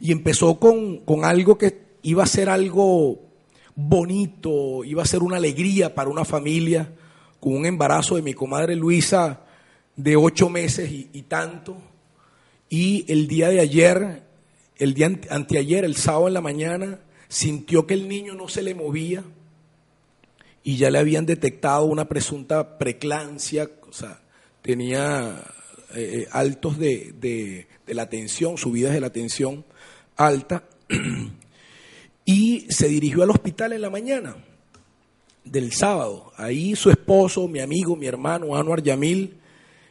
Y empezó con, con algo que iba a ser algo bonito, iba a ser una alegría para una familia, con un embarazo de mi comadre Luisa de ocho meses y, tanto. Y el día de ayer, el día ante- anteayer, el sábado en la mañana, sintió que el niño no se le movía y ya le habían detectado una presunta preclancia, o sea, tenía eh, eh, altos de, de- de la tensión, subidas de la tensión alta, y se dirigió al hospital en la mañana del sábado. Ahí su esposo, mi amigo, mi hermano, Anwar Yamil,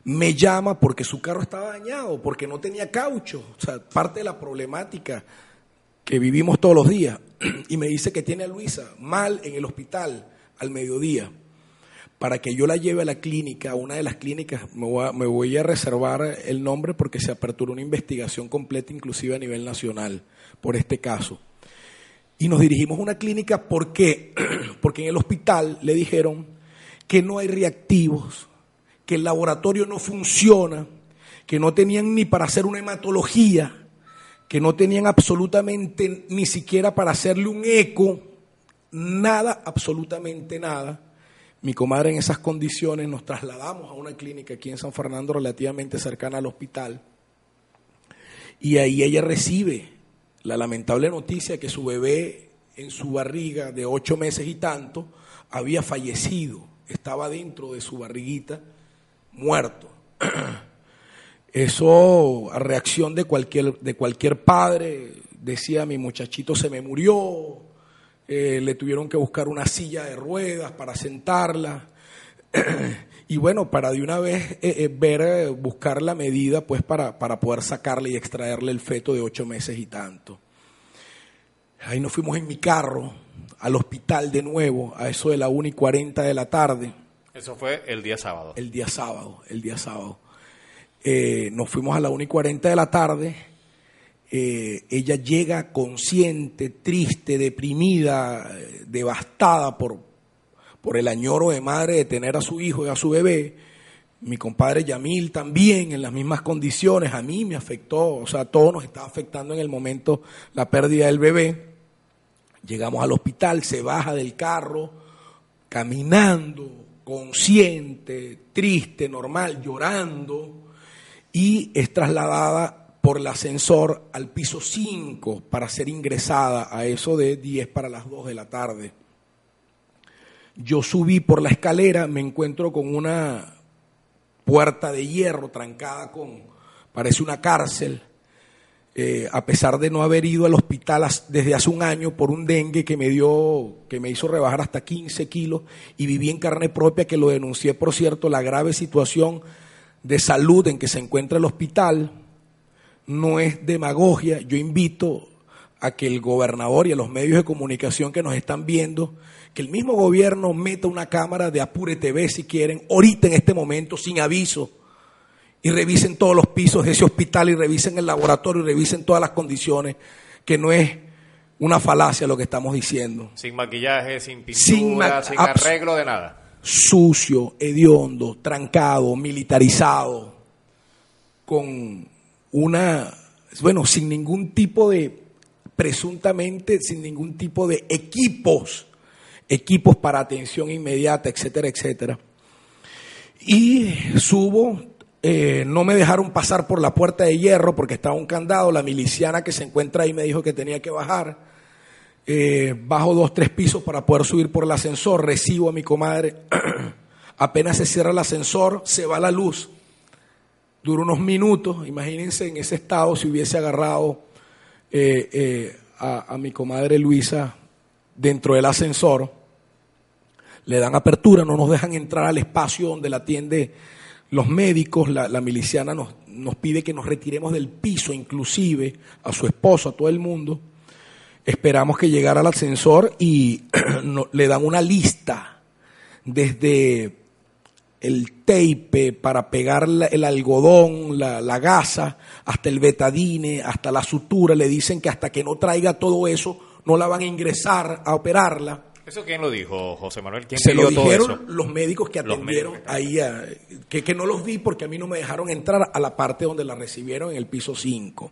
me llama porque su carro estaba dañado, porque no tenía caucho, o sea, parte de la problemática que vivimos todos los días, y me dice que tiene a Luisa mal en el hospital al mediodía, para que yo la lleve a la clínica, a una de las clínicas, me voy, a, me voy a reservar el nombre porque se aperturó una investigación completa, inclusive a nivel nacional, por este caso. Y nos dirigimos a una clínica, ¿por qué? Porque en el hospital le dijeron que no hay reactivos, que el laboratorio no funciona, que no tenían ni para hacer una hematología, que no tenían absolutamente ni siquiera para hacerle un eco, nada, absolutamente nada. Mi comadre en esas condiciones nos trasladamos a una clínica aquí en San Fernando relativamente cercana al hospital y ahí ella recibe la lamentable noticia que su bebé en su barriga de ocho meses y tanto había fallecido, estaba dentro de su barriguita muerto. Eso a reacción de cualquier, de cualquier padre, decía mi muchachito se me murió, eh, le tuvieron que buscar una silla de ruedas para sentarla. y bueno, para de una vez eh, eh, ver, buscar la medida pues para, para poder sacarle y extraerle el feto de ocho meses y tanto. Ahí nos fuimos en mi carro al hospital de nuevo, a eso de la 1 y 40 de la tarde, Eso fue el día sábado. el día sábado, el día sábado. Eh, nos fuimos a la 1 y 40 de la tarde. Eh, ella llega consciente, triste, deprimida, eh, devastada por, por el añoro de madre de tener a su hijo y a su bebé. Mi compadre Yamil también en las mismas condiciones. A mí me afectó, o sea, a todos nos estaba afectando en el momento la pérdida del bebé. Llegamos al hospital, se baja del carro, caminando, consciente, triste, normal, llorando, y es trasladada por el ascensor al piso 5 para ser ingresada a eso de 10 para las 2 de la tarde. Yo subí por la escalera, me encuentro con una puerta de hierro trancada con, parece una cárcel, eh, a pesar de no haber ido al hospital desde hace un año por un dengue que me dio, que me hizo rebajar hasta 15 kilos y viví en carne propia, que lo denuncié, por cierto, la grave situación de salud en que se encuentra el hospital, no es demagogia, yo invito a que el gobernador y a los medios de comunicación que nos están viendo, que el mismo gobierno meta una cámara de Apure TV si quieren, ahorita en este momento, sin aviso, y revisen todos los pisos de ese hospital y revisen el laboratorio y revisen todas las condiciones, que no es una falacia lo que estamos diciendo. Sin maquillaje, sin Sin pintura, sin, abs- arreglo de nada. Sucio, hediondo, trancado, militarizado, con una, bueno, sin ningún tipo de, presuntamente, sin ningún tipo de equipos, equipos para atención inmediata, etcétera, etcétera. Y subo, eh, no me dejaron pasar por la puerta de hierro porque estaba un candado, la miliciana que se encuentra ahí me dijo que tenía que bajar. Eh, bajo dos, tres pisos para poder subir por el ascensor, recibo a mi comadre, apenas se cierra el ascensor, se va la luz, dura unos minutos, imagínense en ese estado si hubiese agarrado eh, eh, a, mi comadre Luisa dentro del ascensor, le dan apertura, no nos dejan entrar al espacio donde la atiende los médicos, la, miliciana nos, nos pide que nos retiremos del piso, inclusive a su esposo, a todo el mundo. Esperamos que llegara al ascensor y le dan una lista desde el tape para pegar la- el algodón, la, la gasa, hasta el betadine, hasta la sutura. Le dicen que hasta que no traiga todo eso, no la van a ingresar a operarla. ¿Eso quién lo dijo, José Manuel? ¿Quién Se lo todo dijeron eso? los médicos que atendieron médicos ahí, a- que, que no los vi porque a mí no me dejaron entrar a la parte donde la recibieron en el piso 5.